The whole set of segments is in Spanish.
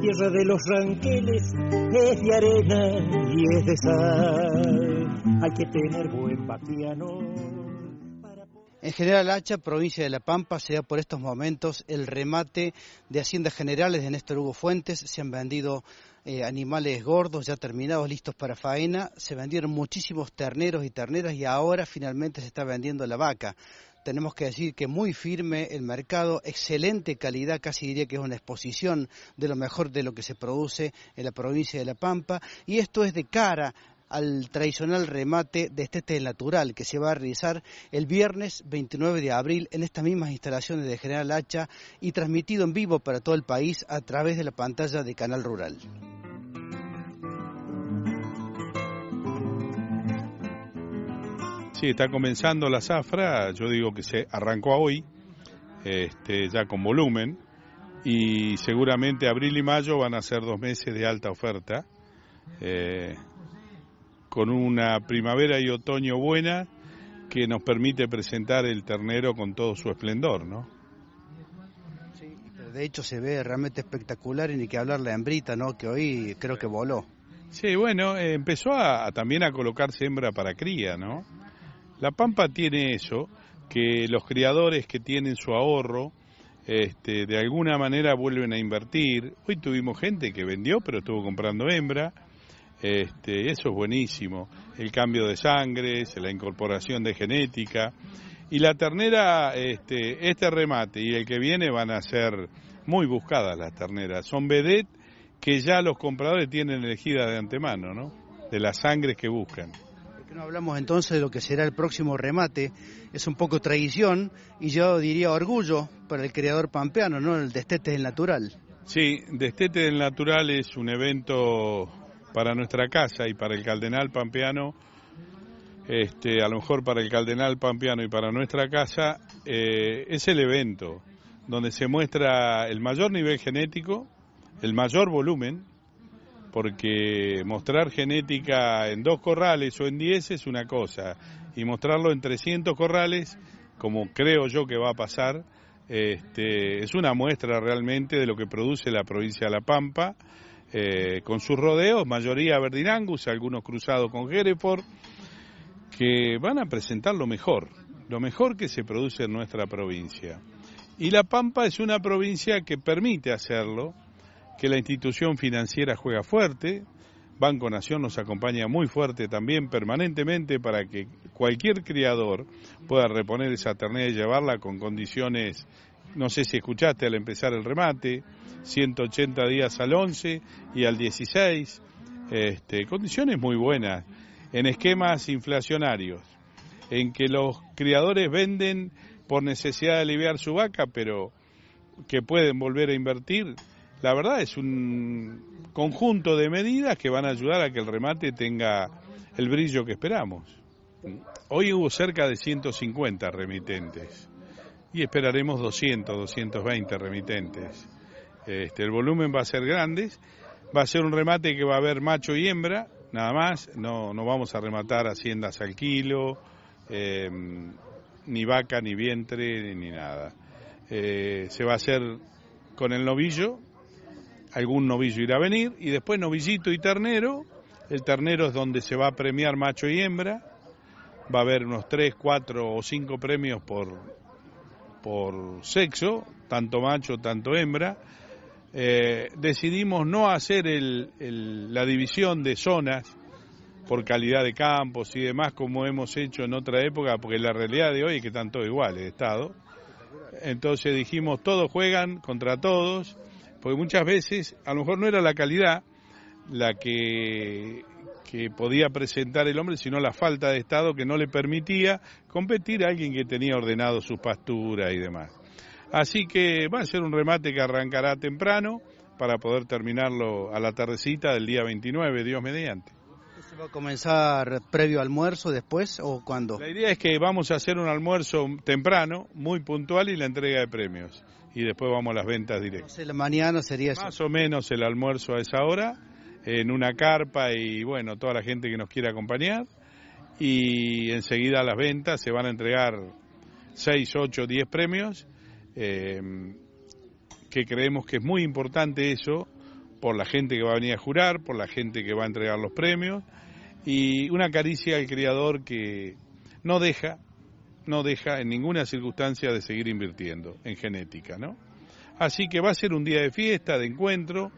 tierra de los ranqueles es de arena y es de sal. Hay que tener buen vaquiano. En General Hacha, provincia de La Pampa, se da por estos momentos el remate de Haciendas Generales de Néstor Hugo Fuentes. Se han vendido eh, animales gordos ya terminados, listos para faena. Se vendieron muchísimos terneros y terneras y ahora finalmente se está vendiendo la vaca tenemos que decir que muy firme el mercado, excelente calidad, casi diría que es una exposición de lo mejor de lo que se produce en la provincia de La Pampa, y esto es de cara al tradicional remate de este natural que se va a realizar el viernes 29 de abril en estas mismas instalaciones de General Hacha y transmitido en vivo para todo el país a través de la pantalla de Canal Rural. Sí, está comenzando la zafra, yo digo que se arrancó hoy, este, ya con volumen, y seguramente abril y mayo van a ser dos meses de alta oferta. Eh, con una primavera y otoño buena que nos permite presentar el ternero con todo su esplendor, ¿no? Sí, de hecho se ve realmente espectacular y ni que hablar la hembrita, ¿no? Que hoy creo que voló. Sí, bueno, eh, empezó a, también a colocarse hembra para cría, ¿no? La Pampa tiene eso, que los criadores que tienen su ahorro, este, de alguna manera vuelven a invertir. Hoy tuvimos gente que vendió, pero estuvo comprando hembra este, eso es buenísimo. El cambio de sangre, la incorporación de genética. Y la ternera, este, este remate y el que viene van a ser muy buscadas las terneras. Son vedet que ya los compradores tienen elegidas de antemano, ¿no? De las sangres que buscan. ¿Por qué no hablamos entonces de lo que será el próximo remate? Es un poco tradición y yo diría orgullo para el creador pampeano, ¿no? El Destete del Natural. Sí, Destete del Natural es un evento para nuestra casa y para el Cardenal Pampeano, este, a lo mejor para el Cardenal Pampeano y para nuestra casa, eh, es el evento donde se muestra el mayor nivel genético, el mayor volumen, porque mostrar genética en dos corrales o en diez es una cosa, y mostrarlo en 300 corrales, como creo yo que va a pasar, este, es una muestra realmente de lo que produce la provincia de La Pampa eh, con sus rodeos, mayoría Verdinangus, algunos cruzados con Hereford, que van a presentar lo mejor, lo mejor que se produce en nuestra provincia. Y La Pampa es una provincia que permite hacerlo, que la institución financiera juega fuerte, Banco Nación nos acompaña muy fuerte también permanentemente para que cualquier criador pueda reponer esa ternera y llevarla con condiciones no sé si escuchaste al empezar el remate, 180 días al 11 y al 16, este, condiciones muy buenas, en esquemas inflacionarios, en que los criadores venden por necesidad de aliviar su vaca, pero que pueden volver a invertir. La verdad es un conjunto de medidas que van a ayudar a que el remate tenga el brillo que esperamos. Hoy hubo cerca de 150 remitentes y esperaremos 200, 220 remitentes. Este, el volumen va a ser grande, va a ser un remate que va a haber macho y hembra, nada más, no, no vamos a rematar haciendas al kilo, em, ni vaca, ni vientre, ni nada. Eh, se va a hacer con el novillo, algún novillo irá a venir, y después novillito y ternero, el ternero es donde se va a premiar macho y hembra, va a haber unos 3, 4 o 5 premios por, por sexo, tanto macho, tanto hembra, eh, decidimos no hacer la división de zonas por calidad de campos y demás como hemos hecho en otra época, porque la realidad de hoy es que están todos iguales, Estado. Entonces dijimos, todos juegan contra todos, porque muchas veces a lo mejor no era la calidad la que podía presentar el hombre, sino la falta de Estado que no le permitía competir a alguien que tenía ordenado sus pasturas y demás. Así que va a ser un remate que arrancará temprano para poder terminarlo a la tardecita del día 29, Dios mediante. ¿Se va a comenzar previo almuerzo después o cuándo? La idea es que vamos a hacer un almuerzo temprano, muy puntual y la entrega de premios. Y después vamos a las ventas directas. Entonces, la mañana sería Más o menos el almuerzo a esa hora en una carpa y bueno, toda la gente que nos quiere acompañar. Y enseguida a las ventas se van a entregar 6, 8, 10 premios, eh, que creemos que es muy importante eso, por la gente que va a venir a jurar, por la gente que va a entregar los premios y una caricia al criador que no deja, no deja en ninguna circunstancia de seguir invirtiendo en genética, ¿no? Así que va a ser un día de fiesta, de encuentro,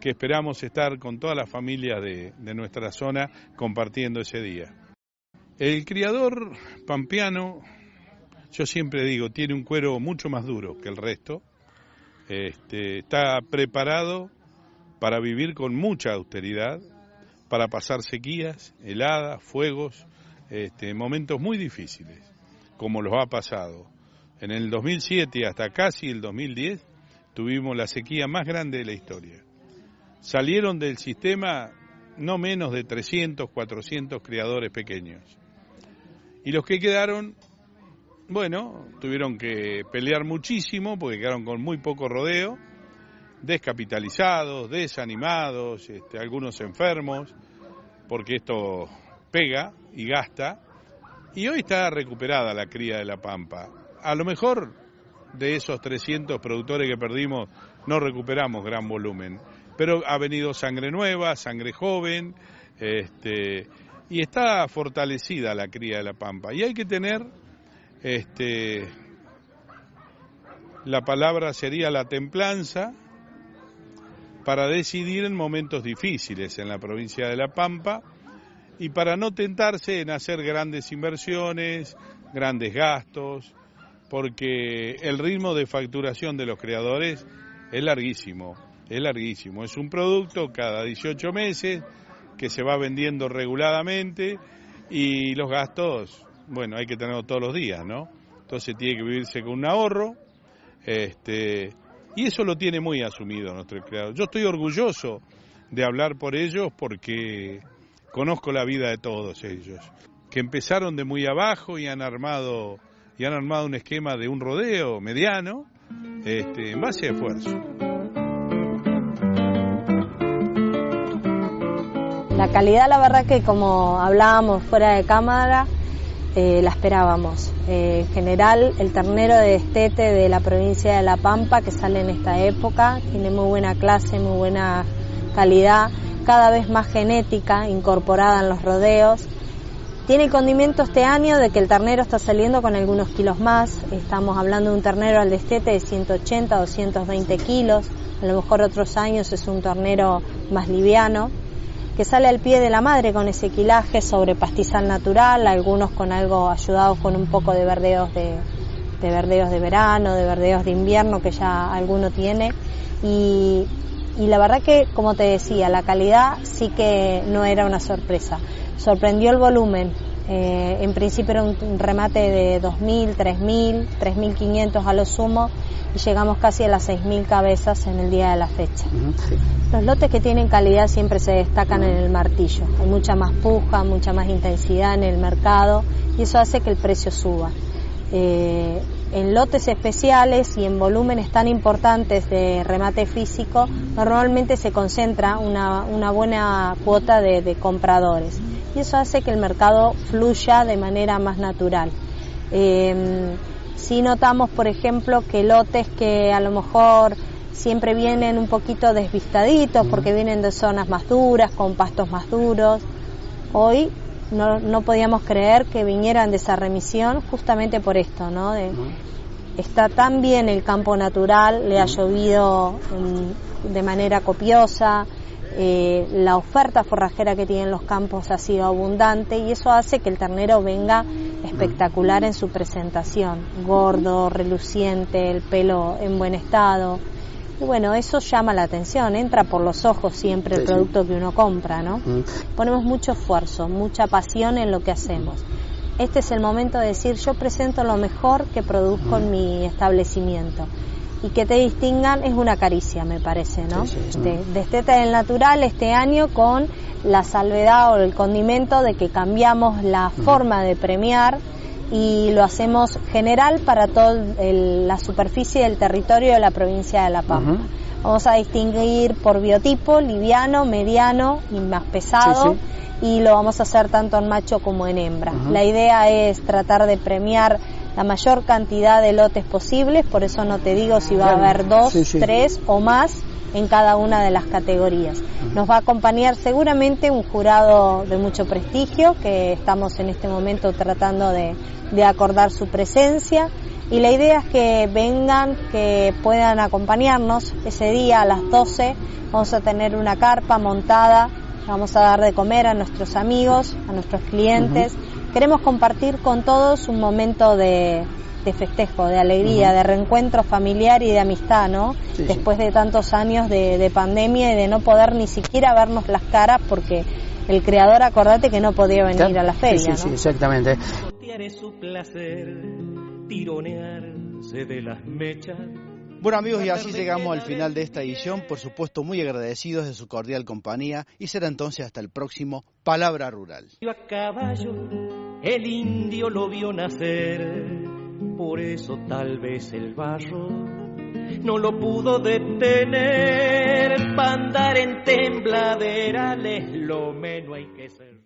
que esperamos estar con todas las familias de, de nuestra zona compartiendo ese día. El criador pampeano, yo siempre digo, tiene un cuero mucho más duro que el resto, este, está preparado para vivir con mucha austeridad, para pasar sequías, heladas, fuegos, este, momentos muy difíciles, como los ha pasado. En el 2007 hasta casi el 2010 tuvimos la sequía más grande de la historia. Salieron del sistema no menos de 300, 400 criadores pequeños. Y los que quedaron, bueno, tuvieron que pelear muchísimo porque quedaron con muy poco rodeo descapitalizados, desanimados, este, algunos enfermos, porque esto pega y gasta. Y hoy está recuperada la cría de la pampa. A lo mejor de esos 300 productores que perdimos no recuperamos gran volumen, pero ha venido sangre nueva, sangre joven, este, y está fortalecida la cría de la pampa. Y hay que tener, este, la palabra sería la templanza, para decidir en momentos difíciles en la provincia de La Pampa y para no tentarse en hacer grandes inversiones, grandes gastos, porque el ritmo de facturación de los creadores es larguísimo, es larguísimo. Es un producto cada 18 meses que se va vendiendo reguladamente y los gastos, bueno, hay que tenerlos todos los días, ¿no? Entonces tiene que vivirse con un ahorro, este, y eso lo tiene muy asumido nuestro creador. Yo estoy orgulloso de hablar por ellos porque conozco la vida de todos ellos, que empezaron de muy abajo y han armado y han armado un esquema de un rodeo mediano este, en base a esfuerzo. La calidad, la verdad que como hablábamos fuera de cámara, eh, la esperábamos. Eh, en general, el ternero de destete de la provincia de La Pampa, que sale en esta época, tiene muy buena clase, muy buena calidad, cada vez más genética incorporada en los rodeos. Tiene el condimento este año de que el ternero está saliendo con algunos kilos más. Estamos hablando de un ternero al destete de 180, 220 kilos. A lo mejor otros años es un ternero más liviano que sale al pie de la madre con ese quilaje sobre pastizal natural, algunos con algo ayudados con un poco de verdeos de, verdeos de verano, de verdeos de invierno que ya alguno tiene. Y, la verdad que como te decía la calidad sí que no era una sorpresa, sorprendió el volumen, eh, en principio era un remate de 2.000, 3.000, 3.500 a lo sumo y llegamos casi a las 6.000 cabezas en el día de la fecha. Los lotes que tienen calidad siempre se destacan en el martillo. Hay mucha más puja, mucha más intensidad en el mercado y eso hace que el precio suba. Eh, en lotes especiales y en volúmenes tan importantes de remate físico, normalmente se concentra una, una buena cuota de, de, compradores y eso hace que el mercado fluya de manera más natural. Eh, si notamos, por ejemplo, que lotes que a lo mejor siempre vienen un poquito desvistaditos porque vienen de zonas más duras, con pastos más duros, hoy no, no podíamos creer que vinieran de esa remisión justamente por esto, ¿no? De, está tan bien el campo natural, le ha llovido de manera copiosa, eh, la oferta forrajera que tienen los campos ha sido abundante y eso hace que el ternero venga espectacular en su presentación, gordo, reluciente, el pelo en buen estado. Y bueno, eso llama la atención, entra por los ojos siempre el producto que uno compra, ¿no? Ponemos mucho esfuerzo, mucha pasión en lo que hacemos. Este es el momento de decir, yo presento lo mejor que produzco en mi establecimiento y que te distingan es una caricia, me parece, ¿no? Destete del natural este año con la salvedad o el condimento de que cambiamos la forma de premiar y lo hacemos general para toda la superficie del territorio de la provincia de La Pampa. Vamos a distinguir por biotipo, liviano, mediano y más pesado. Y lo vamos a hacer tanto en macho como en hembra. La idea es tratar de premiar la mayor cantidad de lotes posibles, por eso no te digo si va a haber dos, tres o más en cada una de las categorías. Nos va a acompañar seguramente un jurado de mucho prestigio que estamos en este momento tratando de, acordar su presencia y la idea es que vengan, que puedan acompañarnos ese día a las 12. Vamos a tener una carpa montada, vamos a dar de comer a nuestros amigos, a nuestros clientes. Queremos compartir con todos un momento de, de festejo, de alegría, de reencuentro familiar y de amistad, ¿no? Después de tantos años de, pandemia y de no poder ni siquiera vernos las caras porque el creador, acordate que no podía venir a la feria, sí, sí, exactamente. Bueno amigos, y así llegamos al final de esta edición, por supuesto muy agradecidos de su cordial compañía. Y será entonces hasta el próximo Palabra Rural. A caballo, el indio lo vio nacer por eso tal vez el barro no lo pudo detener. Para andar en tembladerales lo menos hay que ser.